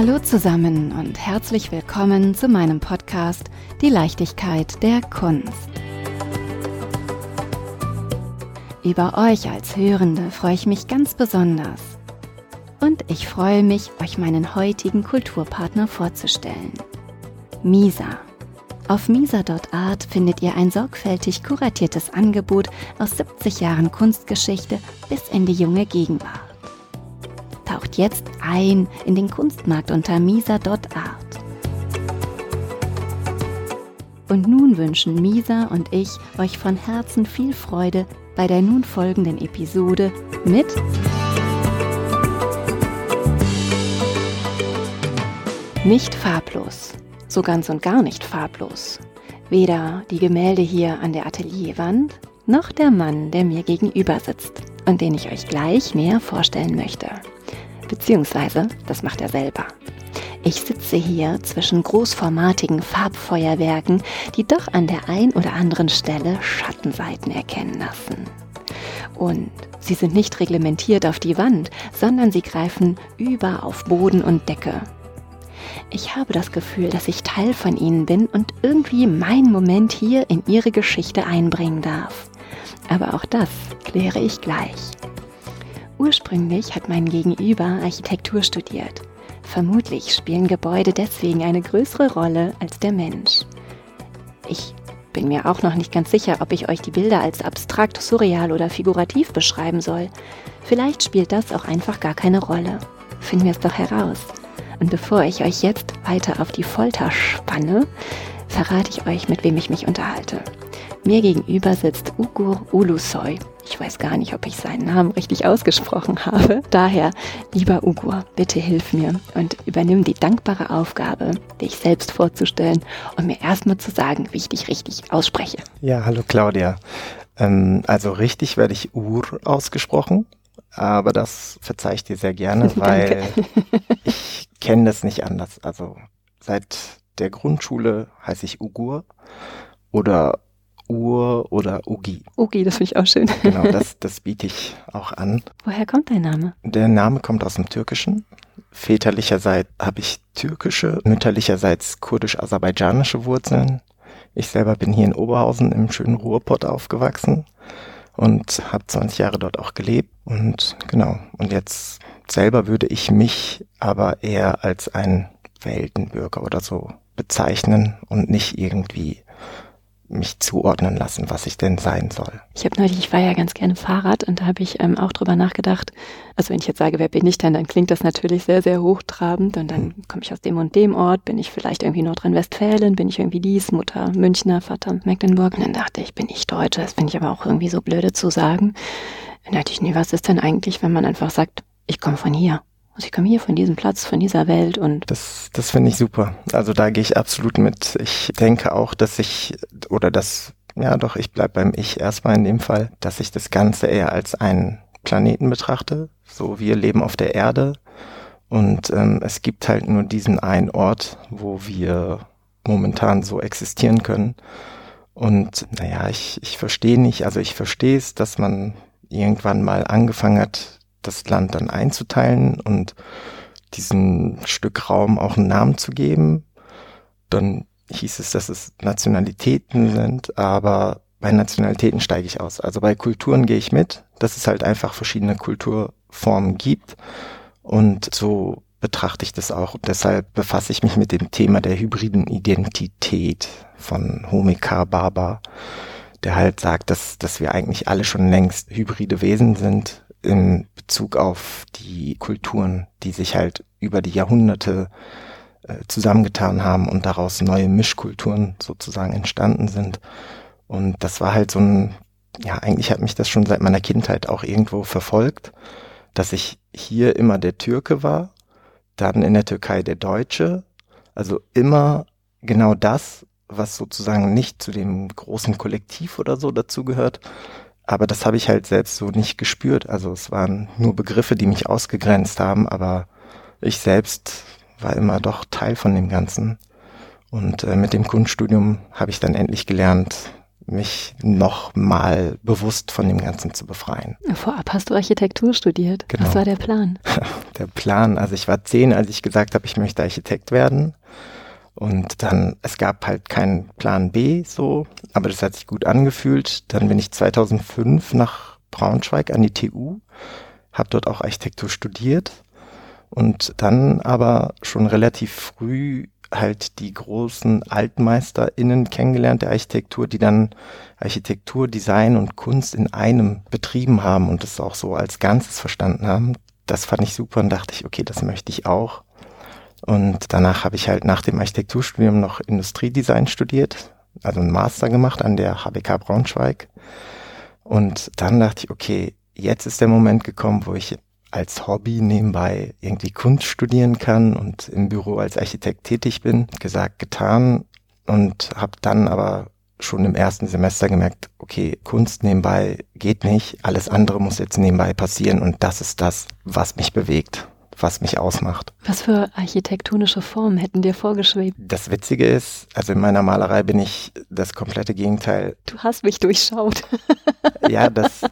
Hallo zusammen und herzlich willkommen zu meinem Podcast Die Leichtigkeit der Kunst. Über euch als Hörende freue ich mich ganz besonders. Und ich freue mich, euch meinen heutigen Kulturpartner vorzustellen. Misa. Auf misa.art findet ihr ein sorgfältig kuratiertes Angebot aus 70 Jahren Kunstgeschichte bis in die junge Gegenwart taucht jetzt ein in den Kunstmarkt unter misa.art. Und nun wünschen Misa und ich euch von Herzen viel Freude bei der nun folgenden Episode mit Nicht farblos, so ganz und gar nicht farblos. Weder die Gemälde hier an der Atelierwand, noch der Mann, der mir gegenüber sitzt und den ich euch gleich näher vorstellen möchte. Beziehungsweise, das macht er selber. Ich sitze hier zwischen großformatigen Farbfeuerwerken, die doch an der ein oder anderen Stelle Schattenseiten erkennen lassen. Und sie sind nicht reglementiert auf die Wand, sondern sie greifen über auf Boden und Decke. Ich habe das Gefühl, dass ich Teil von ihnen bin und irgendwie meinen Moment hier in ihre Geschichte einbringen darf. Aber auch das kläre ich gleich. Ursprünglich hat mein Gegenüber Architektur studiert. Vermutlich spielen Gebäude deswegen eine größere Rolle als der Mensch. Ich bin mir auch noch nicht ganz sicher, ob ich euch die Bilder als abstrakt, surreal oder figurativ beschreiben soll. Vielleicht spielt das auch einfach gar keine Rolle. Finden wir es doch heraus. Und bevor ich euch jetzt weiter auf die Folter spanne, verrate ich euch, mit wem ich mich unterhalte. Mir gegenüber sitzt Ugur Ulusoy. Ich weiß gar nicht, ob ich seinen Namen richtig ausgesprochen habe. Daher, lieber Ugur, bitte hilf mir und übernimm die dankbare Aufgabe, dich selbst vorzustellen und mir erstmal zu sagen, wie ich dich richtig ausspreche. Ja, hallo Claudia. Ähm, also richtig werde ich Ur ausgesprochen, aber das verzeihe ich dir sehr gerne, weil ich kenne das nicht anders. Also seit der Grundschule heiße ich Ugur oder Ur oder Ugi. Ugi, das finde ich auch schön. Genau, das, das biete ich auch an. Woher kommt dein Name? Der Name kommt aus dem Türkischen. Väterlicherseits habe ich türkische, mütterlicherseits kurdisch-aserbaidschanische Wurzeln. Ich selber bin hier in Oberhausen im schönen Ruhrpott aufgewachsen und habe 20 Jahre dort auch gelebt. Und genau, und jetzt selber würde ich mich aber eher als ein Weltenbürger oder so bezeichnen und nicht irgendwie mich zuordnen lassen, was ich denn sein soll. Ich habe neulich, ich war ja ganz gerne Fahrrad und da habe ich ähm, auch drüber nachgedacht. Also wenn ich jetzt sage, wer bin ich denn, dann klingt das natürlich sehr, sehr hochtrabend und dann hm. komme ich aus dem und dem Ort, bin ich vielleicht irgendwie Nordrhein-Westfalen, bin ich irgendwie dies, Mutter Münchner, Vater Mecklenburg. Und dann dachte ich, bin ich Deutsche, das finde ich aber auch irgendwie so blöde zu sagen. Dann dachte ich, nee, was ist denn eigentlich, wenn man einfach sagt, ich komme von hier? Also ich komme hier von diesem Platz, von dieser Welt und. Das, das finde ich super. Also da gehe ich absolut mit. Ich denke auch, dass ich, oder das, ja doch, ich bleib beim Ich erstmal in dem Fall, dass ich das Ganze eher als einen Planeten betrachte. So, wir leben auf der Erde und ähm, es gibt halt nur diesen einen Ort, wo wir momentan so existieren können. Und naja, ich, ich verstehe nicht, also ich verstehe es, dass man irgendwann mal angefangen hat, das Land dann einzuteilen und diesem Stück Raum auch einen Namen zu geben. Dann hieß es, dass es Nationalitäten sind, aber bei Nationalitäten steige ich aus. Also bei Kulturen gehe ich mit, dass es halt einfach verschiedene Kulturformen gibt und so betrachte ich das auch. Und deshalb befasse ich mich mit dem Thema der hybriden Identität von Homika Baba, der halt sagt, dass, dass wir eigentlich alle schon längst hybride Wesen sind, in Bezug auf die Kulturen, die sich halt über die Jahrhunderte äh, zusammengetan haben und daraus neue Mischkulturen sozusagen entstanden sind. Und das war halt so ein, ja, eigentlich hat mich das schon seit meiner Kindheit auch irgendwo verfolgt, dass ich hier immer der Türke war, dann in der Türkei der Deutsche, also immer genau das, was sozusagen nicht zu dem großen Kollektiv oder so dazugehört, aber das habe ich halt selbst so nicht gespürt. Also es waren nur Begriffe, die mich ausgegrenzt haben, aber ich selbst war immer doch Teil von dem Ganzen. Und äh, mit dem Kunststudium habe ich dann endlich gelernt, mich noch mal bewusst von dem Ganzen zu befreien. Vorab hast du Architektur studiert. Genau. Was war der Plan? Der Plan, also ich war zehn, als ich gesagt habe, ich möchte Architekt werden. Und dann, es gab halt keinen Plan B so, aber das hat sich gut angefühlt. Dann bin ich 2005 nach Braunschweig an die TU, habe dort auch Architektur studiert und dann aber schon relativ früh halt die großen AltmeisterInnen kennengelernt der Architektur, die dann Architektur, Design und Kunst in einem betrieben haben und das auch so als Ganzes verstanden haben. Das fand ich super und dachte ich, okay, das möchte ich auch. Und danach habe ich halt nach dem Architekturstudium noch Industriedesign studiert, also einen Master gemacht an der HBK Braunschweig. Und dann dachte ich, okay, jetzt ist der Moment gekommen, wo ich als Hobby nebenbei irgendwie Kunst studieren kann und im Büro als Architekt tätig bin. Gesagt, getan und habe dann aber schon im ersten Semester gemerkt, okay, Kunst nebenbei geht nicht, alles andere muss jetzt nebenbei passieren und das ist das, was mich bewegt, was mich ausmacht. Was für architektonische Formen hätten dir vorgeschwebt? Das Witzige ist, also in meiner Malerei bin ich das komplette Gegenteil. Du hast mich durchschaut. ja, das,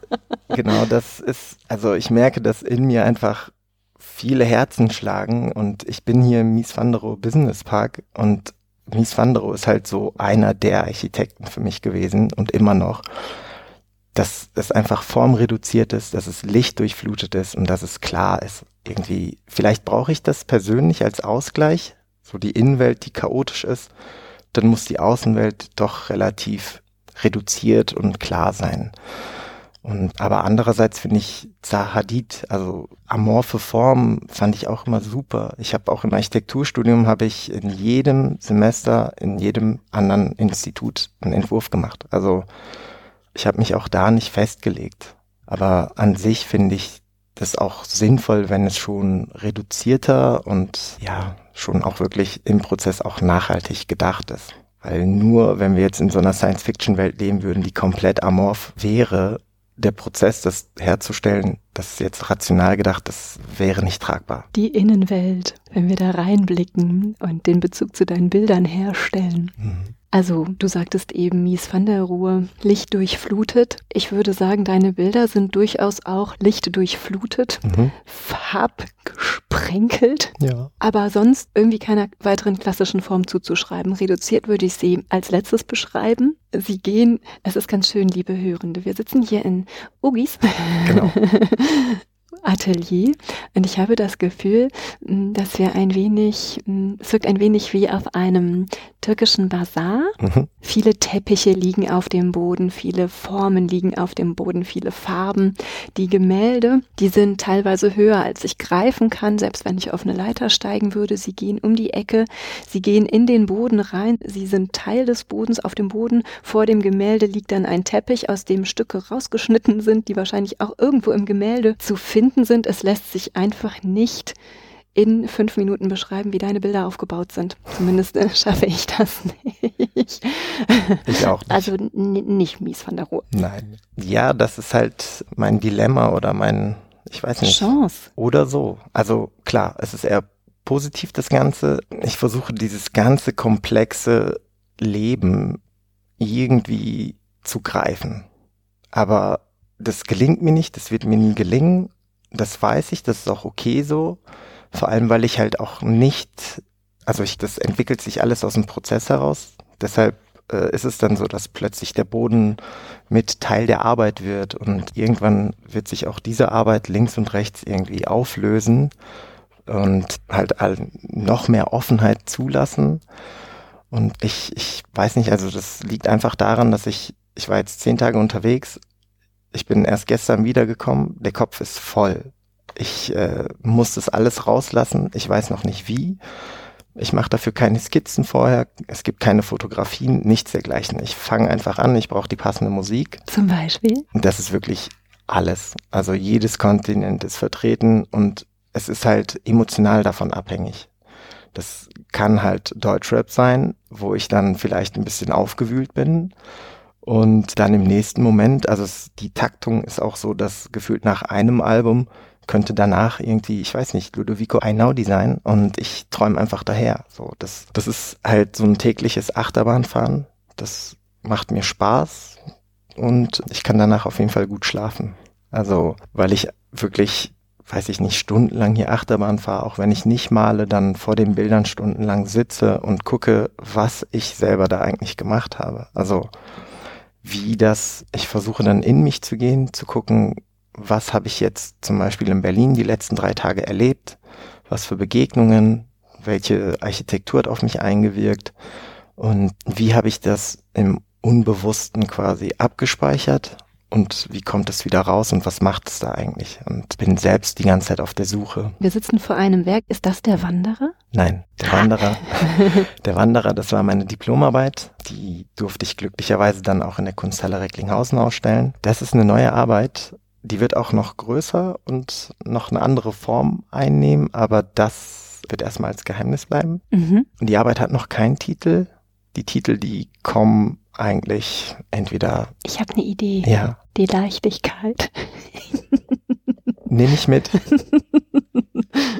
genau, das ist, also ich merke, dass in mir einfach viele Herzen schlagen und ich bin hier im Mies van der Rohe Business Park und Mies van der Rohe ist halt so einer der Architekten für mich gewesen und immer noch. Dass es einfach formreduziert ist, dass es lichtdurchflutet ist und dass es klar ist. Irgendwie, vielleicht brauche ich das persönlich als Ausgleich, so die Innenwelt, die chaotisch ist, dann muss die Außenwelt doch relativ reduziert und klar sein. Und, aber andererseits finde ich Zahadid, also amorphe Form, fand ich auch immer super. Ich habe auch im Architekturstudium habe ich in jedem Semester, in jedem anderen Institut einen Entwurf gemacht. Also ich habe mich auch da nicht festgelegt. Aber an sich finde ich das auch sinnvoll, wenn es schon reduzierter und ja, schon auch wirklich im Prozess auch nachhaltig gedacht ist. Weil nur wenn wir jetzt in so einer Science-Fiction-Welt leben würden, die komplett amorph wäre, der Prozess, das herzustellen, das ist jetzt rational gedacht, das wäre nicht tragbar. Die Innenwelt, wenn wir da reinblicken und den Bezug zu deinen Bildern herstellen. Mhm. Also, du sagtest eben Mies van der Ruhe, Licht durchflutet. Ich würde sagen, deine Bilder sind durchaus auch Licht durchflutet, mhm. farbgesprenkelt, ja. aber sonst irgendwie keiner weiteren klassischen Form zuzuschreiben. Reduziert würde ich sie als letztes beschreiben. Sie gehen, es ist ganz schön, liebe Hörende. Wir sitzen hier in Ugis. Genau. Atelier und ich habe das Gefühl, dass wir ein wenig, es wirkt ein wenig wie auf einem türkischen Bazar. Mhm. Viele Teppiche liegen auf dem Boden, viele Formen liegen auf dem Boden, viele Farben. Die Gemälde, die sind teilweise höher, als ich greifen kann, selbst wenn ich auf eine Leiter steigen würde. Sie gehen um die Ecke, sie gehen in den Boden rein, sie sind Teil des Bodens. Auf dem Boden vor dem Gemälde liegt dann ein Teppich, aus dem Stücke rausgeschnitten sind, die wahrscheinlich auch irgendwo im Gemälde zu finden sind. Es lässt sich einfach nicht in fünf Minuten beschreiben, wie deine Bilder aufgebaut sind. Zumindest äh, schaffe ich das nicht. Ich auch nicht. Also nicht mies von der Ruhe. Nein. Ja, das ist halt mein Dilemma oder mein, ich weiß nicht. Chance. Oder so. Also klar, es ist eher positiv das Ganze. Ich versuche dieses ganze komplexe Leben irgendwie zu greifen. Aber das gelingt mir nicht, das wird mir nie gelingen. Das weiß ich, das ist auch okay so. Vor allem, weil ich halt auch nicht, also ich, das entwickelt sich alles aus dem Prozess heraus. Deshalb äh, ist es dann so, dass plötzlich der Boden mit Teil der Arbeit wird und irgendwann wird sich auch diese Arbeit links und rechts irgendwie auflösen und halt noch mehr Offenheit zulassen. Und ich, ich weiß nicht, also das liegt einfach daran, dass ich, ich war jetzt zehn Tage unterwegs, ich bin erst gestern wiedergekommen, der Kopf ist voll. Ich äh, muss das alles rauslassen. Ich weiß noch nicht wie. Ich mache dafür keine Skizzen vorher. Es gibt keine Fotografien, nichts dergleichen. Ich fange einfach an. Ich brauche die passende Musik. Zum Beispiel? Und das ist wirklich alles. Also jedes Kontinent ist vertreten und es ist halt emotional davon abhängig. Das kann halt Deutschrap sein, wo ich dann vielleicht ein bisschen aufgewühlt bin. Und dann im nächsten Moment, also es, die Taktung ist auch so, dass gefühlt nach einem Album könnte danach irgendwie, ich weiß nicht, Ludovico Einaudi sein und ich träume einfach daher. So, das, das ist halt so ein tägliches Achterbahnfahren. Das macht mir Spaß und ich kann danach auf jeden Fall gut schlafen. Also, weil ich wirklich, weiß ich nicht, stundenlang hier Achterbahn fahre, auch wenn ich nicht male, dann vor den Bildern stundenlang sitze und gucke, was ich selber da eigentlich gemacht habe. Also, wie das, ich versuche dann in mich zu gehen, zu gucken, was habe ich jetzt zum Beispiel in Berlin die letzten drei Tage erlebt, was für Begegnungen, welche Architektur hat auf mich eingewirkt? Und wie habe ich das im Unbewussten quasi abgespeichert und wie kommt es wieder raus und was macht es da eigentlich? Und bin selbst die ganze Zeit auf der Suche. Wir sitzen vor einem Werk. Ist das der Wanderer? Nein, der Wanderer. der Wanderer, das war meine Diplomarbeit. Die durfte ich glücklicherweise dann auch in der Kunsthalle Recklinghausen ausstellen. Das ist eine neue Arbeit. Die wird auch noch größer und noch eine andere Form einnehmen, aber das wird erstmal als Geheimnis bleiben. Mhm. Und die Arbeit hat noch keinen Titel. Die Titel, die kommen eigentlich entweder. Ich habe eine Idee. Ja. Die Leichtigkeit. Nehme ich mit.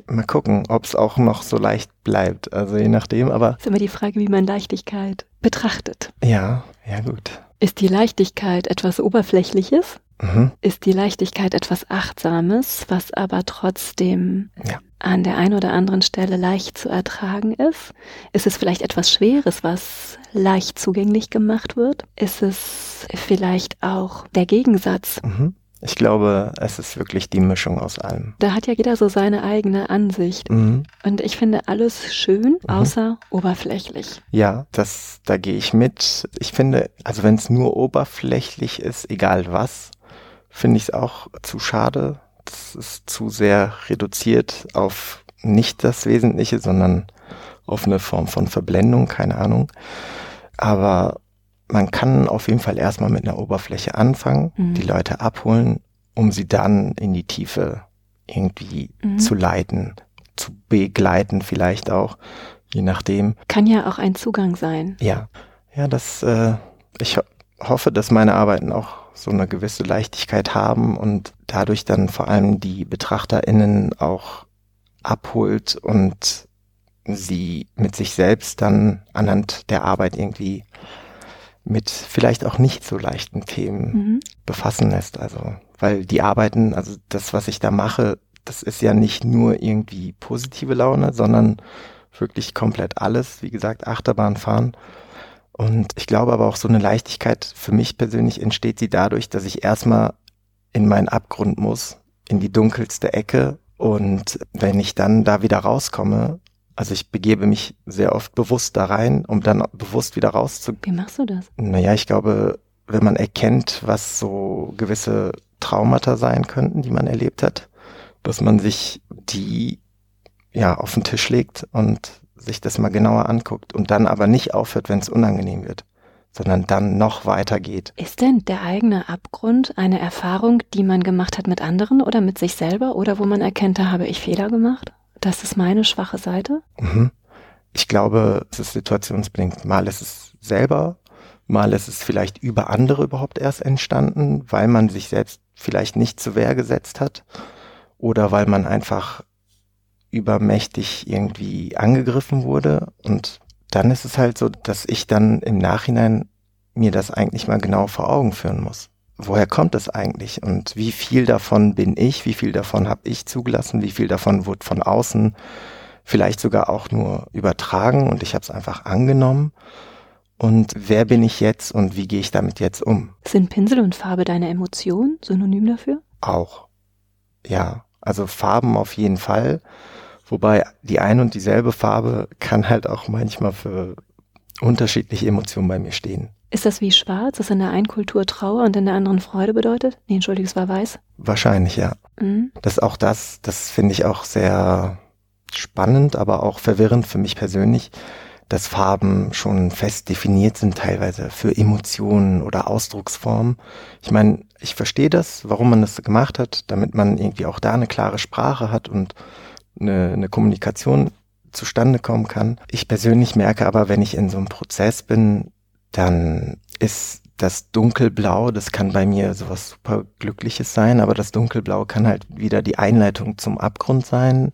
Mal gucken, ob es auch noch so leicht bleibt. Also je nachdem, aber. ist immer die Frage, wie man Leichtigkeit betrachtet. Ja, ja gut. Ist die Leichtigkeit etwas Oberflächliches? Mhm. Ist die Leichtigkeit etwas Achtsames, was aber trotzdem ja. an der einen oder anderen Stelle leicht zu ertragen ist? Ist es vielleicht etwas Schweres, was leicht zugänglich gemacht wird? Ist es vielleicht auch der Gegensatz? Mhm. Ich glaube, es ist wirklich die Mischung aus allem. Da hat ja jeder so seine eigene Ansicht. Mhm. Und ich finde alles schön, mhm. außer mhm. oberflächlich. Ja, das, da gehe ich mit. Ich finde, also wenn es nur oberflächlich ist, egal was, finde ich es auch zu schade. Das ist zu sehr reduziert auf nicht das Wesentliche, sondern auf eine Form von Verblendung, keine Ahnung. Aber man kann auf jeden Fall erstmal mit einer Oberfläche anfangen, mhm. die Leute abholen, um sie dann in die Tiefe irgendwie mhm. zu leiten, zu begleiten vielleicht auch, je nachdem. Kann ja auch ein Zugang sein. Ja, ja, das, äh, ich ho hoffe, dass meine Arbeiten auch so eine gewisse Leichtigkeit haben und dadurch dann vor allem die BetrachterInnen auch abholt und sie mit sich selbst dann anhand der Arbeit irgendwie mit vielleicht auch nicht so leichten Themen mhm. befassen lässt. Also, weil die Arbeiten, also das, was ich da mache, das ist ja nicht nur irgendwie positive Laune, sondern wirklich komplett alles. Wie gesagt, Achterbahn fahren. Und ich glaube aber auch so eine Leichtigkeit für mich persönlich entsteht sie dadurch, dass ich erstmal in meinen Abgrund muss, in die dunkelste Ecke. Und wenn ich dann da wieder rauskomme, also ich begebe mich sehr oft bewusst da rein, um dann bewusst wieder rauszugehen. Wie machst du das? Naja, ich glaube, wenn man erkennt, was so gewisse Traumata sein könnten, die man erlebt hat, dass man sich die ja auf den Tisch legt und sich das mal genauer anguckt und dann aber nicht aufhört, wenn es unangenehm wird, sondern dann noch weiter geht. Ist denn der eigene Abgrund eine Erfahrung, die man gemacht hat mit anderen oder mit sich selber oder wo man erkennt, da habe ich Fehler gemacht? Das ist meine schwache Seite? Mhm. Ich glaube, es ist situationsbedingt. Mal ist es selber, mal ist es vielleicht über andere überhaupt erst entstanden, weil man sich selbst vielleicht nicht zur Wehr gesetzt hat oder weil man einfach übermächtig irgendwie angegriffen wurde. Und dann ist es halt so, dass ich dann im Nachhinein mir das eigentlich mal genau vor Augen führen muss. Woher kommt es eigentlich und wie viel davon bin ich, wie viel davon habe ich zugelassen, wie viel davon wurde von außen vielleicht sogar auch nur übertragen und ich habe es einfach angenommen. Und wer bin ich jetzt und wie gehe ich damit jetzt um? Sind Pinsel und Farbe deine Emotion synonym dafür? Auch. Ja, also Farben auf jeden Fall. Wobei die ein und dieselbe Farbe kann halt auch manchmal für unterschiedliche Emotionen bei mir stehen. Ist das wie schwarz, das in der einen Kultur Trauer und in der anderen Freude bedeutet? Nee, entschuldige, es war weiß. Wahrscheinlich, ja. Mhm. Das auch das, das finde ich auch sehr spannend, aber auch verwirrend für mich persönlich, dass Farben schon fest definiert sind, teilweise für Emotionen oder Ausdrucksformen. Ich meine, ich verstehe das, warum man das gemacht hat, damit man irgendwie auch da eine klare Sprache hat und eine, eine Kommunikation zustande kommen kann. Ich persönlich merke aber, wenn ich in so einem Prozess bin, dann ist das Dunkelblau, das kann bei mir sowas super Glückliches sein, aber das Dunkelblau kann halt wieder die Einleitung zum Abgrund sein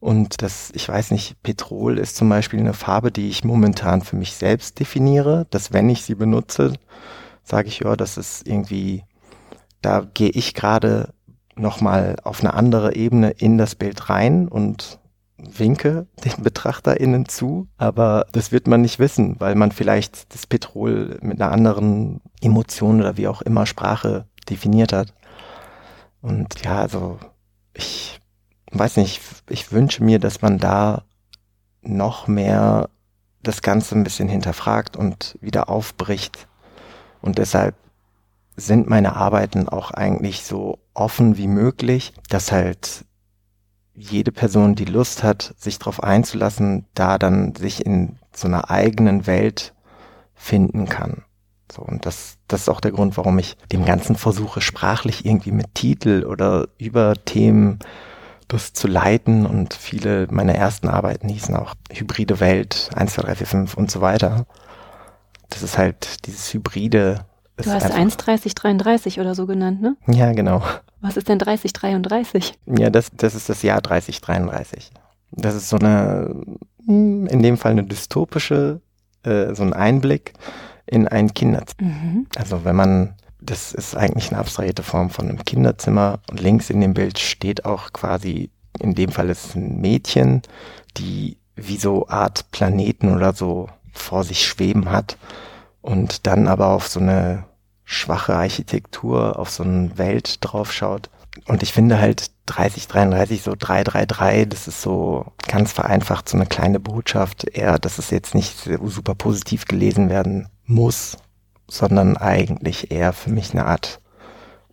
Und das, ich weiß nicht, Petrol ist zum Beispiel eine Farbe, die ich momentan für mich selbst definiere, dass wenn ich sie benutze, sage ich, ja, das ist irgendwie, da gehe ich gerade nochmal auf eine andere Ebene in das Bild rein und winke den BetrachterInnen zu, aber das wird man nicht wissen, weil man vielleicht das Petrol mit einer anderen Emotion oder wie auch immer Sprache definiert hat. Und ja, also ich weiß nicht, ich wünsche mir, dass man da noch mehr das Ganze ein bisschen hinterfragt und wieder aufbricht. Und deshalb sind meine Arbeiten auch eigentlich so offen wie möglich, dass halt jede Person, die Lust hat, sich darauf einzulassen, da dann sich in so einer eigenen Welt finden kann. So, und das, das ist auch der Grund, warum ich dem Ganzen versuche, sprachlich irgendwie mit Titel oder über Themen das zu leiten. Und viele meiner ersten Arbeiten hießen auch Hybride Welt, 1, 2, 3, 4, 5 und so weiter. Das ist halt dieses Hybride. Du hast 1, 30, 33 oder so genannt, ne? Ja, genau. Was ist denn 3033? Ja, das, das ist das Jahr 3033. Das ist so eine, hm, in dem Fall eine dystopische, äh, so ein Einblick in ein Kinderzimmer. Mhm. Also wenn man, das ist eigentlich eine abstrahierte Form von einem Kinderzimmer und links in dem Bild steht auch quasi, in dem Fall ist es ein Mädchen, die wie so Art Planeten oder so vor sich schweben hat und dann aber auf so eine schwache Architektur auf so eine Welt draufschaut. Und ich finde halt 3033 so 333, das ist so ganz vereinfacht so eine kleine Botschaft, eher, dass es jetzt nicht super positiv gelesen werden muss, sondern eigentlich eher für mich eine Art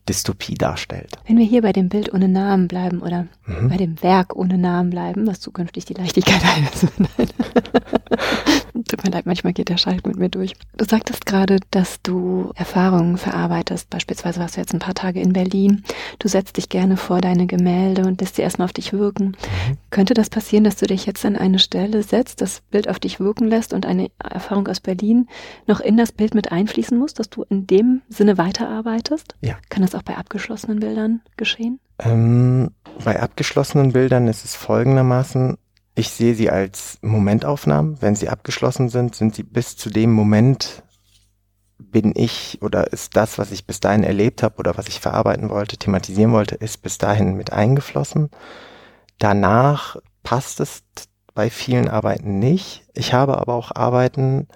Dystopie darstellt. Wenn wir hier bei dem Bild ohne Namen bleiben oder mhm. bei dem Werk ohne Namen bleiben, was zukünftig die Leichtigkeit heißt. Tut mir leid, manchmal geht der Schalt mit mir durch. Du sagtest gerade, dass du Erfahrungen verarbeitest. Beispielsweise warst du jetzt ein paar Tage in Berlin. Du setzt dich gerne vor deine Gemälde und lässt sie erstmal auf dich wirken. Mhm. Könnte das passieren, dass du dich jetzt an eine Stelle setzt, das Bild auf dich wirken lässt und eine Erfahrung aus Berlin noch in das Bild mit einfließen muss, dass du in dem Sinne weiterarbeitest? Ja. Kann das auch bei abgeschlossenen Bildern geschehen? Ähm, bei abgeschlossenen Bildern ist es folgendermaßen, ich sehe sie als Momentaufnahmen. Wenn sie abgeschlossen sind, sind sie bis zu dem Moment, bin ich oder ist das, was ich bis dahin erlebt habe oder was ich verarbeiten wollte, thematisieren wollte, ist bis dahin mit eingeflossen. Danach passt es bei vielen Arbeiten nicht. Ich habe aber auch Arbeiten,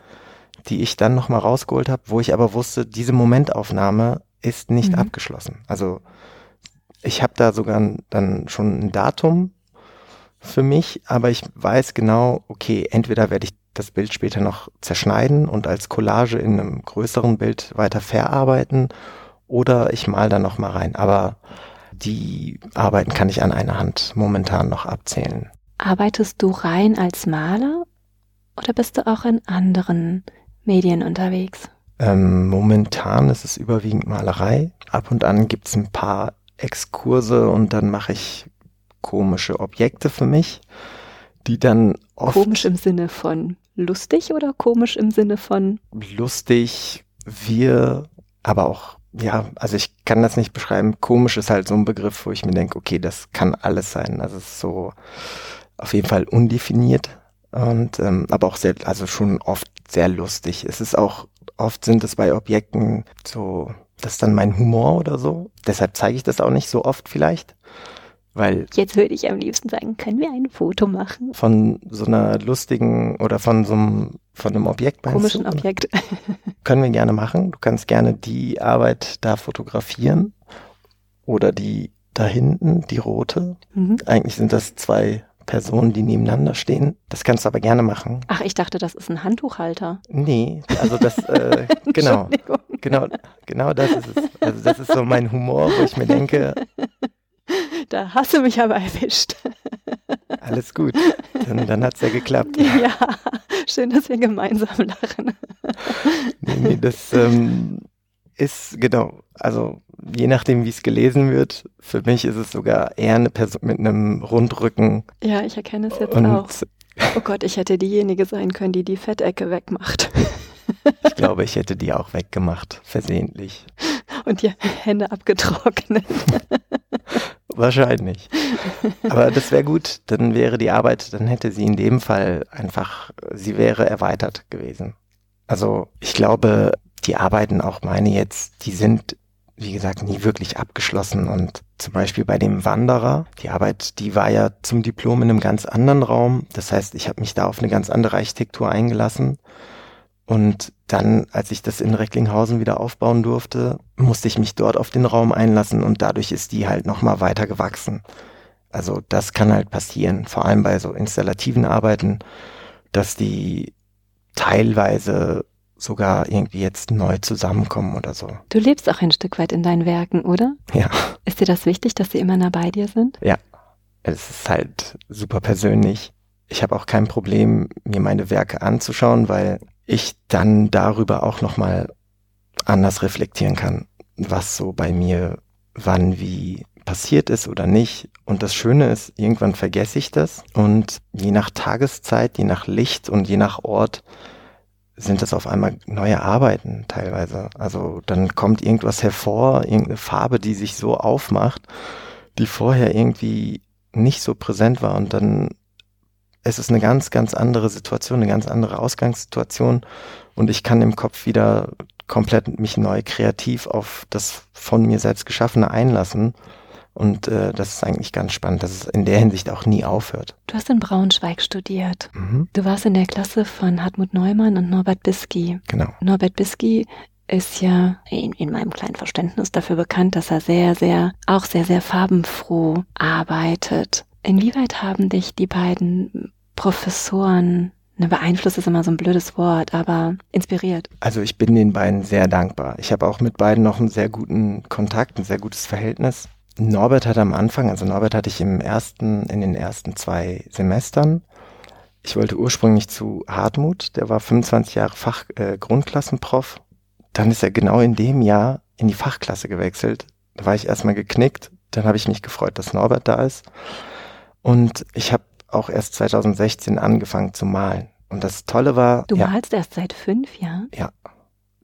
die ich dann nochmal rausgeholt habe, wo ich aber wusste, diese Momentaufnahme ist nicht mhm. abgeschlossen. Also ich habe da sogar dann schon ein Datum für mich, aber ich weiß genau, okay, entweder werde ich das Bild später noch zerschneiden und als Collage in einem größeren Bild weiter verarbeiten oder ich mal da noch mal rein. Aber die Arbeiten kann ich an einer Hand momentan noch abzählen. Arbeitest du rein als Maler oder bist du auch in anderen Medien unterwegs? Ähm, momentan ist es überwiegend Malerei. Ab und an gibt es ein paar Exkurse und dann mache ich komische Objekte für mich, die dann oft. Komisch im Sinne von lustig oder komisch im Sinne von? Lustig, wir, aber auch, ja, also ich kann das nicht beschreiben. Komisch ist halt so ein Begriff, wo ich mir denke, okay, das kann alles sein. Also es ist so auf jeden Fall undefiniert und ähm, aber auch sehr, also schon oft sehr lustig. Es ist auch oft sind es bei Objekten so, das ist dann mein Humor oder so. Deshalb zeige ich das auch nicht so oft vielleicht. Weil Jetzt würde ich am liebsten sagen, können wir ein Foto machen? Von so einer lustigen oder von so einem, von einem Objekt Komischen Objekt. können wir gerne machen. Du kannst gerne die Arbeit da fotografieren. Oder die da hinten, die rote. Mhm. Eigentlich sind das zwei Personen, die nebeneinander stehen. Das kannst du aber gerne machen. Ach, ich dachte, das ist ein Handtuchhalter. Nee, also das, äh, genau, genau, genau das ist es. Also das ist so mein Humor, wo ich mir denke, da hast du mich aber erwischt. Alles gut. Dann, dann hat es ja geklappt. Ja, schön, dass wir gemeinsam lachen. Nee, nee, das ähm, ist genau, also je nachdem, wie es gelesen wird, für mich ist es sogar eher eine Person mit einem Rundrücken. Ja, ich erkenne es jetzt auch. Oh Gott, ich hätte diejenige sein können, die die Fettecke wegmacht. Ich glaube, ich hätte die auch weggemacht, versehentlich. Und die Hände abgetrocknet. Wahrscheinlich. Aber das wäre gut, dann wäre die Arbeit, dann hätte sie in dem Fall einfach, sie wäre erweitert gewesen. Also ich glaube, die Arbeiten, auch meine jetzt, die sind, wie gesagt, nie wirklich abgeschlossen. Und zum Beispiel bei dem Wanderer, die Arbeit, die war ja zum Diplom in einem ganz anderen Raum. Das heißt, ich habe mich da auf eine ganz andere Architektur eingelassen. Und dann, als ich das in Recklinghausen wieder aufbauen durfte, musste ich mich dort auf den Raum einlassen und dadurch ist die halt nochmal weiter gewachsen. Also das kann halt passieren, vor allem bei so installativen Arbeiten, dass die teilweise sogar irgendwie jetzt neu zusammenkommen oder so. Du lebst auch ein Stück weit in deinen Werken, oder? Ja. Ist dir das wichtig, dass sie immer nah bei dir sind? Ja. Es ist halt super persönlich. Ich habe auch kein Problem, mir meine Werke anzuschauen, weil ich dann darüber auch nochmal anders reflektieren kann, was so bei mir wann wie passiert ist oder nicht. Und das Schöne ist, irgendwann vergesse ich das und je nach Tageszeit, je nach Licht und je nach Ort sind das auf einmal neue Arbeiten teilweise. Also dann kommt irgendwas hervor, irgendeine Farbe, die sich so aufmacht, die vorher irgendwie nicht so präsent war und dann es ist eine ganz, ganz andere Situation, eine ganz andere Ausgangssituation und ich kann im Kopf wieder komplett mich neu kreativ auf das von mir selbst Geschaffene einlassen. Und äh, das ist eigentlich ganz spannend, dass es in der Hinsicht auch nie aufhört. Du hast in Braunschweig studiert. Mhm. Du warst in der Klasse von Hartmut Neumann und Norbert Bisky. Genau. Norbert Bisky ist ja in, in meinem kleinen Verständnis dafür bekannt, dass er sehr, sehr, auch sehr, sehr farbenfroh arbeitet. Inwieweit haben dich die beiden Professoren Ne, beeinflusst ist immer so ein blödes Wort, aber inspiriert. Also ich bin den beiden sehr dankbar. Ich habe auch mit beiden noch einen sehr guten Kontakt, ein sehr gutes Verhältnis. Norbert hat am Anfang, also Norbert hatte ich im ersten, in den ersten zwei Semestern. Ich wollte ursprünglich zu Hartmut, der war 25 Jahre Fach äh, Grundklassenprof. Dann ist er genau in dem Jahr in die Fachklasse gewechselt. Da war ich erstmal geknickt. Dann habe ich mich gefreut, dass Norbert da ist. Und ich habe auch erst 2016 angefangen zu malen. Und das Tolle war. Du ja, malst erst seit fünf Jahren? Ja.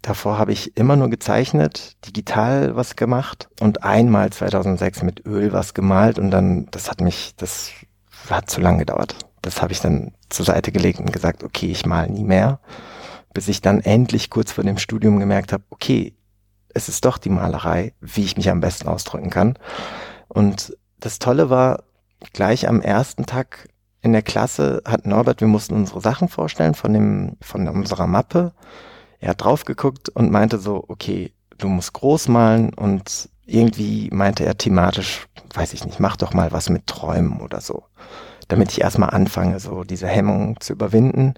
Davor habe ich immer nur gezeichnet, digital was gemacht und einmal 2006 mit Öl was gemalt und dann, das hat mich, das hat zu lange gedauert. Das habe ich dann zur Seite gelegt und gesagt, okay, ich mal nie mehr, bis ich dann endlich kurz vor dem Studium gemerkt habe, okay, es ist doch die Malerei, wie ich mich am besten ausdrücken kann. Und das Tolle war, gleich am ersten Tag in der Klasse hat Norbert, wir mussten unsere Sachen vorstellen von dem, von unserer Mappe. Er hat drauf geguckt und meinte so, okay, du musst groß malen und irgendwie meinte er thematisch, weiß ich nicht, mach doch mal was mit Träumen oder so. Damit ich erstmal anfange, so diese Hemmung zu überwinden.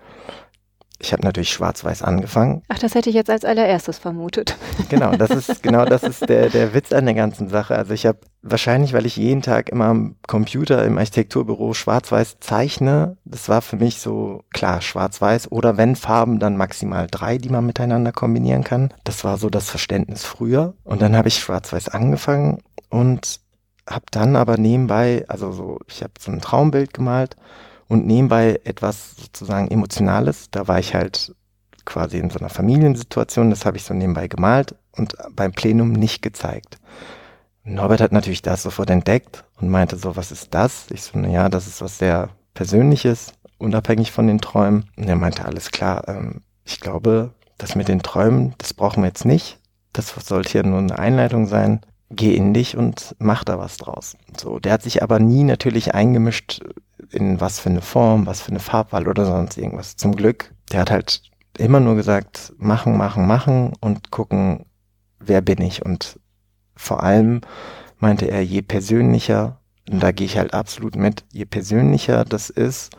Ich habe natürlich schwarz-weiß angefangen. Ach, das hätte ich jetzt als allererstes vermutet. Genau, das ist genau das ist der der Witz an der ganzen Sache. Also ich habe wahrscheinlich, weil ich jeden Tag immer am Computer im Architekturbüro schwarz-weiß zeichne, das war für mich so klar schwarz-weiß oder wenn Farben dann maximal drei, die man miteinander kombinieren kann. Das war so das Verständnis früher. Und dann habe ich schwarz-weiß angefangen und habe dann aber nebenbei, also so, ich habe so ein Traumbild gemalt und nebenbei etwas sozusagen Emotionales. Da war ich halt quasi in so einer Familiensituation, das habe ich so nebenbei gemalt und beim Plenum nicht gezeigt. Norbert hat natürlich das sofort entdeckt und meinte so, was ist das? Ich so, ja, das ist was sehr Persönliches, unabhängig von den Träumen. Und er meinte, alles klar, ähm, ich glaube, das mit den Träumen, das brauchen wir jetzt nicht. Das sollte hier nur eine Einleitung sein. Geh in dich und mach da was draus. So, der hat sich aber nie natürlich eingemischt in was für eine Form, was für eine Farbwahl oder sonst irgendwas. Zum Glück. Der hat halt immer nur gesagt, machen, machen, machen und gucken, wer bin ich. Und vor allem meinte er, je persönlicher, und da gehe ich halt absolut mit, je persönlicher das ist,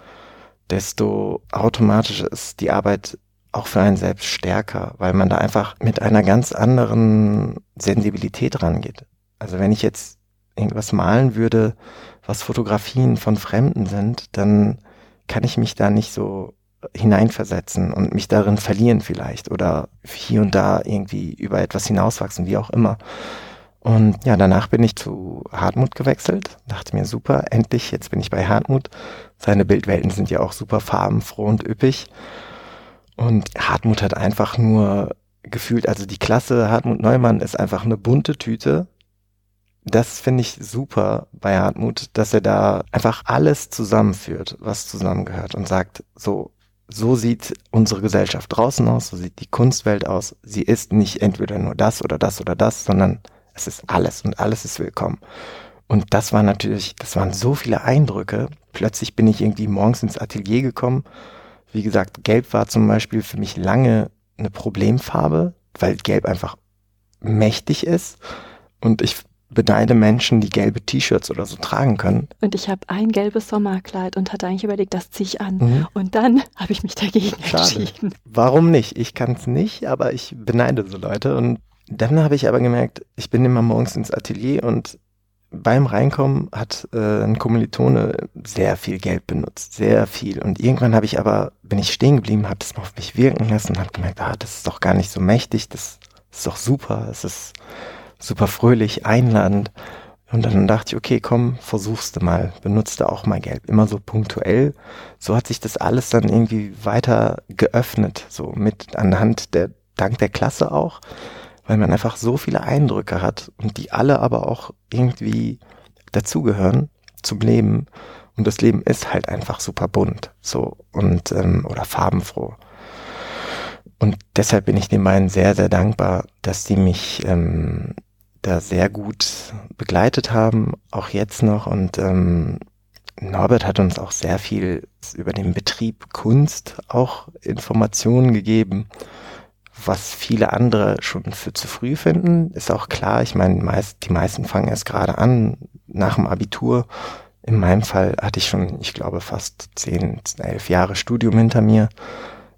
desto automatischer ist die Arbeit auch für einen selbst stärker, weil man da einfach mit einer ganz anderen Sensibilität rangeht. Also wenn ich jetzt irgendwas malen würde, was Fotografien von Fremden sind, dann kann ich mich da nicht so hineinversetzen und mich darin verlieren vielleicht oder hier und da irgendwie über etwas hinauswachsen, wie auch immer. Und ja, danach bin ich zu Hartmut gewechselt, dachte mir super, endlich, jetzt bin ich bei Hartmut. Seine Bildwelten sind ja auch super farbenfroh und üppig. Und Hartmut hat einfach nur gefühlt, also die Klasse Hartmut Neumann ist einfach eine bunte Tüte das finde ich super bei Hartmut, dass er da einfach alles zusammenführt, was zusammengehört und sagt, so, so sieht unsere Gesellschaft draußen aus, so sieht die Kunstwelt aus. Sie ist nicht entweder nur das oder das oder das, sondern es ist alles und alles ist willkommen. Und das war natürlich, das waren so viele Eindrücke. Plötzlich bin ich irgendwie morgens ins Atelier gekommen. Wie gesagt, Gelb war zum Beispiel für mich lange eine Problemfarbe, weil Gelb einfach mächtig ist. Und ich beneide Menschen, die gelbe T-Shirts oder so tragen können. Und ich habe ein gelbes Sommerkleid und hatte eigentlich überlegt, das ziehe ich an. Mhm. Und dann habe ich mich dagegen Schade. entschieden. Warum nicht? Ich kann es nicht, aber ich beneide so Leute. Und dann habe ich aber gemerkt, ich bin immer morgens ins Atelier und beim Reinkommen hat äh, ein Kommilitone sehr viel Geld benutzt, sehr viel. Und irgendwann habe ich aber, bin ich stehen geblieben, habe das mal auf mich wirken lassen und habe gemerkt, ah, das ist doch gar nicht so mächtig, das ist doch super, es ist super fröhlich, einladend. Und dann dachte ich, okay, komm, versuchst du mal, benutzt du auch mal Gelb. Immer so punktuell. So hat sich das alles dann irgendwie weiter geöffnet, so mit anhand der, dank der Klasse auch weil man einfach so viele Eindrücke hat und die alle aber auch irgendwie dazugehören zum Leben. Und das Leben ist halt einfach super bunt, so und ähm, oder farbenfroh. Und deshalb bin ich den beiden sehr, sehr dankbar, dass die mich ähm, da sehr gut begleitet haben, auch jetzt noch. Und ähm, Norbert hat uns auch sehr viel über den Betrieb Kunst auch Informationen gegeben was viele andere schon für zu früh finden, ist auch klar. Ich meine, meist, die meisten fangen erst gerade an nach dem Abitur. In meinem Fall hatte ich schon, ich glaube, fast zehn, elf Jahre Studium hinter mir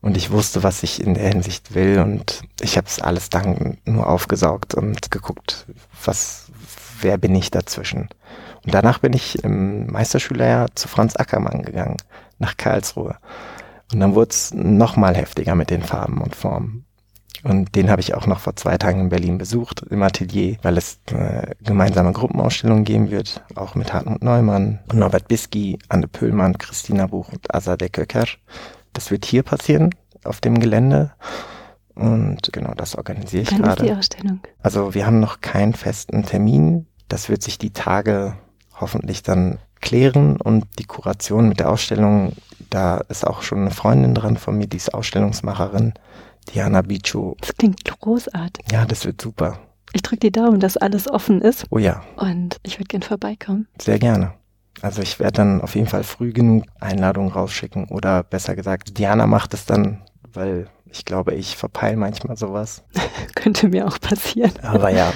und ich wusste, was ich in der Hinsicht will und ich habe es alles dann nur aufgesaugt und geguckt, was, wer bin ich dazwischen. Und danach bin ich im Meisterschülerjahr zu Franz Ackermann gegangen, nach Karlsruhe. Und dann wurde es noch mal heftiger mit den Farben und Formen. Und den habe ich auch noch vor zwei Tagen in Berlin besucht, im Atelier, weil es äh, gemeinsame Gruppenausstellungen geben wird, auch mit Hartmut Neumann, Norbert Biski, Anne Pöhlmann, Christina Buch und Azadeh Köcker. Das wird hier passieren, auf dem Gelände. Und genau das organisiere ich Wann gerade. Wann ist die Ausstellung? Also wir haben noch keinen festen Termin. Das wird sich die Tage hoffentlich dann klären und die Kuration mit der Ausstellung, da ist auch schon eine Freundin dran von mir, die ist Ausstellungsmacherin. Diana Bicho. Das klingt großartig. Ja, das wird super. Ich drücke die Daumen, dass alles offen ist. Oh ja. Und ich würde gern vorbeikommen. Sehr gerne. Also ich werde dann auf jeden Fall früh genug Einladungen rausschicken oder besser gesagt, Diana macht es dann, weil ich glaube, ich verpeile manchmal sowas. Könnte mir auch passieren. Aber ja.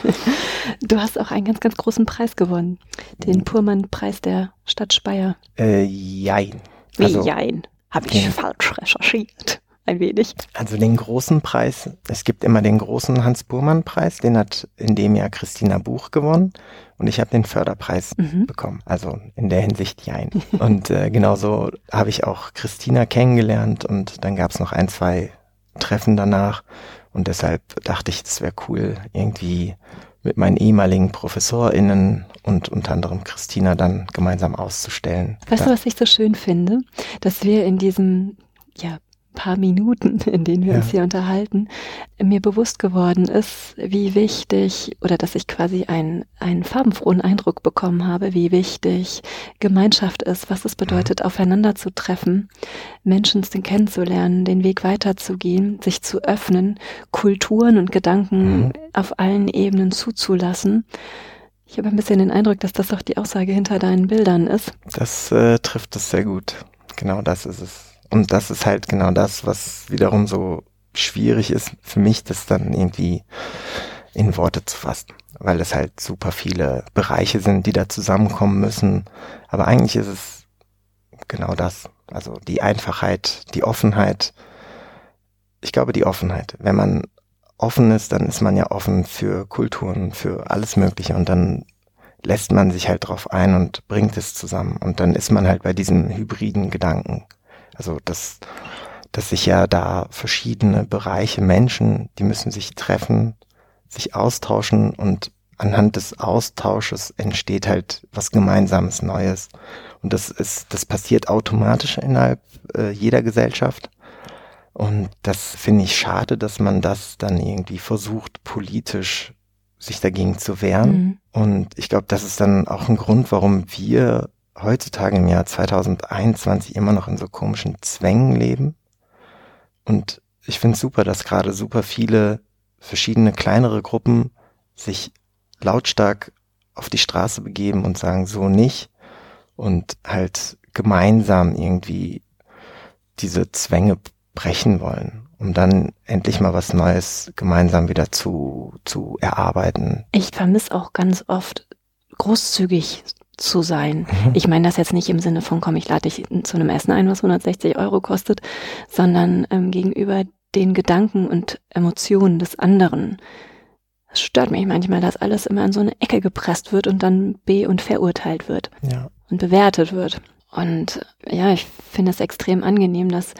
du hast auch einen ganz, ganz großen Preis gewonnen. Den Purmann-Preis der Stadt Speyer. Äh, jein. Wie also, jein? Habe ich ja. falsch recherchiert ein wenig. Also den großen Preis, es gibt immer den großen Hans-Burmann-Preis, den hat in dem Jahr Christina Buch gewonnen und ich habe den Förderpreis mhm. bekommen. Also in der Hinsicht jein. und äh, genauso habe ich auch Christina kennengelernt und dann gab es noch ein, zwei Treffen danach und deshalb dachte ich, es wäre cool, irgendwie mit meinen ehemaligen ProfessorInnen und unter anderem Christina dann gemeinsam auszustellen. Weißt du, was ich so schön finde? Dass wir in diesem ja, paar Minuten, in denen wir ja. uns hier unterhalten, mir bewusst geworden ist, wie wichtig oder dass ich quasi einen, einen farbenfrohen Eindruck bekommen habe, wie wichtig Gemeinschaft ist, was es bedeutet, ja. aufeinander zu treffen, Menschen kennenzulernen, den Weg weiterzugehen, sich zu öffnen, Kulturen und Gedanken mhm. auf allen Ebenen zuzulassen. Ich habe ein bisschen den Eindruck, dass das auch die Aussage hinter deinen Bildern ist. Das äh, trifft es sehr gut. Genau das ist es. Und das ist halt genau das, was wiederum so schwierig ist für mich, das dann irgendwie in Worte zu fassen, weil es halt super viele Bereiche sind, die da zusammenkommen müssen. Aber eigentlich ist es genau das. Also die Einfachheit, die Offenheit. Ich glaube, die Offenheit. Wenn man offen ist, dann ist man ja offen für Kulturen, für alles Mögliche und dann lässt man sich halt drauf ein und bringt es zusammen und dann ist man halt bei diesen hybriden Gedanken also dass, dass sich ja da verschiedene Bereiche, Menschen, die müssen sich treffen, sich austauschen und anhand des Austausches entsteht halt was Gemeinsames Neues. Und das ist, das passiert automatisch innerhalb äh, jeder Gesellschaft. Und das finde ich schade, dass man das dann irgendwie versucht, politisch sich dagegen zu wehren. Mhm. Und ich glaube, das ist dann auch ein Grund, warum wir heutzutage im Jahr 2021 immer noch in so komischen Zwängen leben. Und ich finde es super, dass gerade super viele verschiedene kleinere Gruppen sich lautstark auf die Straße begeben und sagen so nicht und halt gemeinsam irgendwie diese Zwänge brechen wollen, um dann endlich mal was Neues gemeinsam wieder zu, zu erarbeiten. Ich vermisse auch ganz oft großzügig zu sein. Mhm. Ich meine das jetzt nicht im Sinne von, komm, ich lade dich zu einem Essen ein, was 160 Euro kostet, sondern ähm, gegenüber den Gedanken und Emotionen des anderen. Es stört mich manchmal, dass alles immer in so eine Ecke gepresst wird und dann be- und verurteilt wird ja. und bewertet wird. Und ja, ich finde es extrem angenehm, dass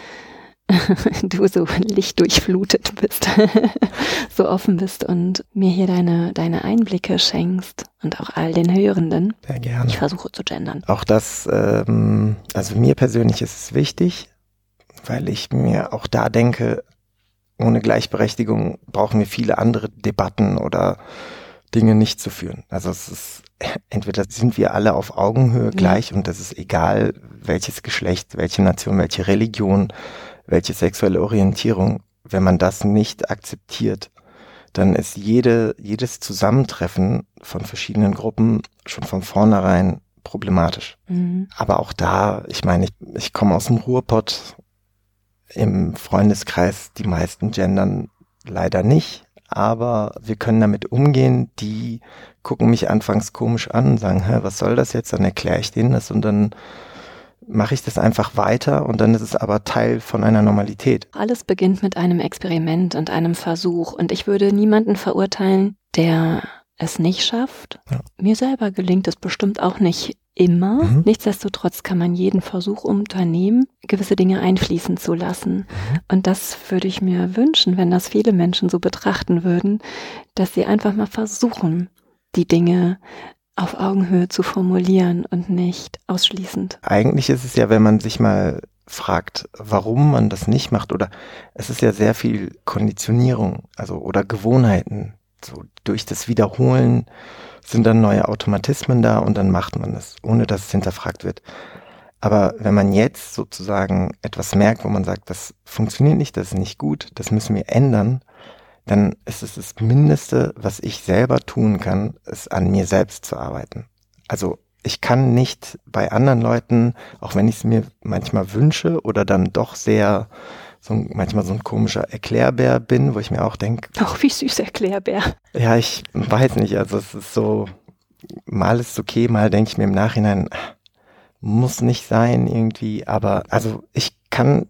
du so lichtdurchflutet bist, so offen bist und mir hier deine, deine Einblicke schenkst und auch all den Hörenden. Sehr gerne. Ich versuche zu gendern. Auch das, ähm, also mir persönlich ist es wichtig, weil ich mir auch da denke, ohne Gleichberechtigung brauchen wir viele andere Debatten oder Dinge nicht zu führen. Also es ist, entweder sind wir alle auf Augenhöhe gleich ja. und das ist egal, welches Geschlecht, welche Nation, welche Religion, welche sexuelle Orientierung. Wenn man das nicht akzeptiert, dann ist jede, jedes Zusammentreffen von verschiedenen Gruppen schon von vornherein problematisch. Mhm. Aber auch da, ich meine, ich, ich komme aus dem Ruhrpott, im Freundeskreis die meisten gendern leider nicht, aber wir können damit umgehen. Die gucken mich anfangs komisch an und sagen, Hä, was soll das jetzt? Dann erkläre ich denen das und dann mache ich das einfach weiter und dann ist es aber Teil von einer Normalität. Alles beginnt mit einem Experiment und einem Versuch und ich würde niemanden verurteilen, der es nicht schafft. Ja. Mir selber gelingt es bestimmt auch nicht immer. Mhm. Nichtsdestotrotz kann man jeden Versuch unternehmen, gewisse Dinge einfließen zu lassen. Mhm. Und das würde ich mir wünschen, wenn das viele Menschen so betrachten würden, dass sie einfach mal versuchen, die Dinge auf Augenhöhe zu formulieren und nicht ausschließend. Eigentlich ist es ja, wenn man sich mal fragt, warum man das nicht macht, oder es ist ja sehr viel Konditionierung, also oder Gewohnheiten, so durch das Wiederholen sind dann neue Automatismen da und dann macht man es, ohne dass es hinterfragt wird. Aber wenn man jetzt sozusagen etwas merkt, wo man sagt, das funktioniert nicht, das ist nicht gut, das müssen wir ändern, dann ist es das Mindeste, was ich selber tun kann, ist an mir selbst zu arbeiten. Also ich kann nicht bei anderen Leuten, auch wenn ich es mir manchmal wünsche oder dann doch sehr so ein, manchmal so ein komischer Erklärbär bin, wo ich mir auch denke. Ach, wie süß Erklärbär. Ja, ich weiß nicht. Also es ist so, mal ist es okay, mal denke ich mir im Nachhinein, muss nicht sein irgendwie, aber also ich kann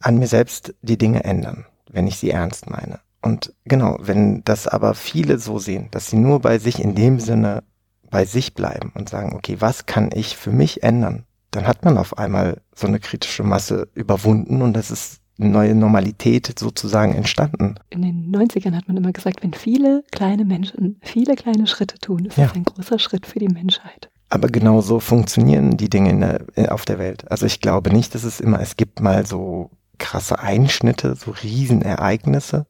an mir selbst die Dinge ändern, wenn ich sie ernst meine. Und genau, wenn das aber viele so sehen, dass sie nur bei sich in dem Sinne bei sich bleiben und sagen, okay, was kann ich für mich ändern? Dann hat man auf einmal so eine kritische Masse überwunden und das ist neue Normalität sozusagen entstanden. In den 90ern hat man immer gesagt, wenn viele kleine Menschen viele kleine Schritte tun, ist ja. das ein großer Schritt für die Menschheit. Aber genau so funktionieren die Dinge der, auf der Welt. Also ich glaube nicht, dass es immer, es gibt mal so krasse Einschnitte, so Riesenereignisse,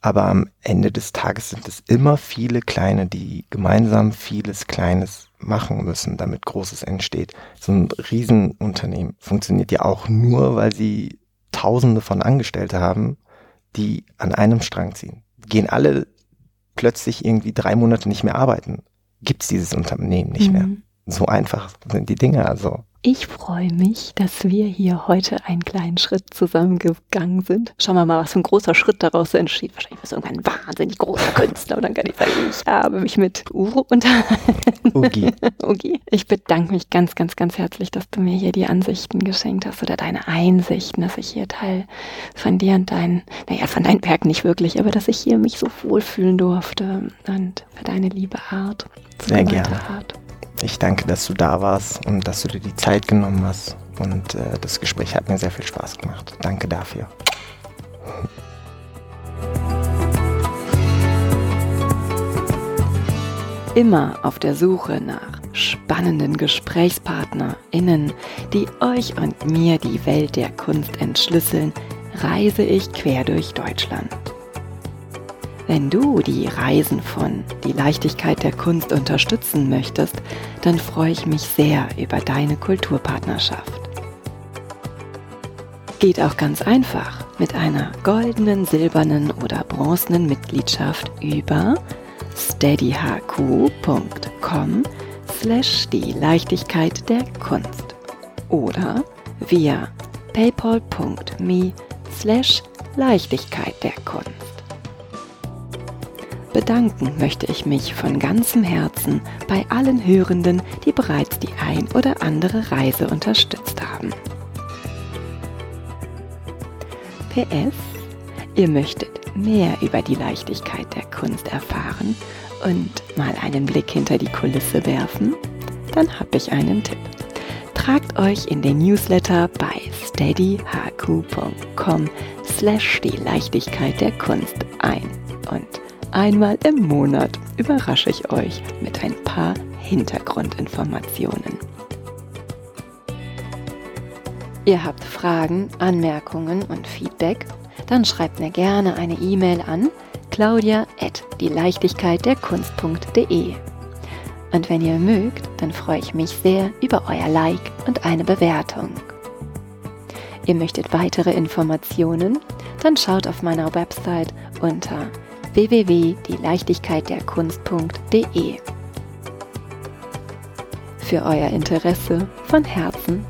aber am Ende des Tages sind es immer viele kleine, die gemeinsam vieles Kleines machen müssen, damit Großes entsteht. So ein Riesenunternehmen funktioniert ja auch nur, weil sie Tausende von Angestellte haben, die an einem Strang ziehen. Gehen alle plötzlich irgendwie drei Monate nicht mehr arbeiten, gibt's dieses Unternehmen nicht mhm. mehr. So einfach sind die Dinge also. Ich freue mich, dass wir hier heute einen kleinen Schritt zusammengegangen sind. Schauen wir mal, was für ein großer Schritt daraus entsteht. Wahrscheinlich ist irgendwann ein wahnsinnig großer Künstler. Und dann kann ich sagen, ich habe mich mit Uro unterhalten. Ugi. Ugi. Ich bedanke mich ganz, ganz, ganz herzlich, dass du mir hier die Ansichten geschenkt hast oder deine Einsichten, dass ich hier Teil von dir und dein, naja, von deinem Werk nicht wirklich, aber dass ich hier mich so wohlfühlen durfte und für deine liebe Art. Sehr gerne. Art. Ich danke, dass du da warst und dass du dir die Zeit genommen hast. Und äh, das Gespräch hat mir sehr viel Spaß gemacht. Danke dafür. Immer auf der Suche nach spannenden GesprächspartnerInnen, die euch und mir die Welt der Kunst entschlüsseln, reise ich quer durch Deutschland. Wenn du die Reisen von Die Leichtigkeit der Kunst unterstützen möchtest, dann freue ich mich sehr über deine Kulturpartnerschaft. Geht auch ganz einfach mit einer goldenen, silbernen oder bronzenen Mitgliedschaft über steadyhq.com slash die Leichtigkeit der Kunst oder via paypal.me slash Leichtigkeit der Kunst. Bedanken möchte ich mich von ganzem Herzen bei allen Hörenden, die bereits die ein oder andere Reise unterstützt haben. PS, ihr möchtet mehr über die Leichtigkeit der Kunst erfahren und mal einen Blick hinter die Kulisse werfen? Dann habe ich einen Tipp. Tragt euch in den Newsletter bei steadyhq.com slash die Leichtigkeit der Kunst ein und einmal im Monat überrasche ich euch mit ein paar Hintergrundinformationen. Ihr habt Fragen, Anmerkungen und Feedback? Dann schreibt mir gerne eine E-Mail an claudia at die Leichtigkeit der Kunst.de. Und wenn ihr mögt, dann freue ich mich sehr über euer Like und eine Bewertung. Ihr möchtet weitere Informationen? Dann schaut auf meiner Website unter www.dieleichtigkeitderkunst.de. Für euer Interesse von Herzen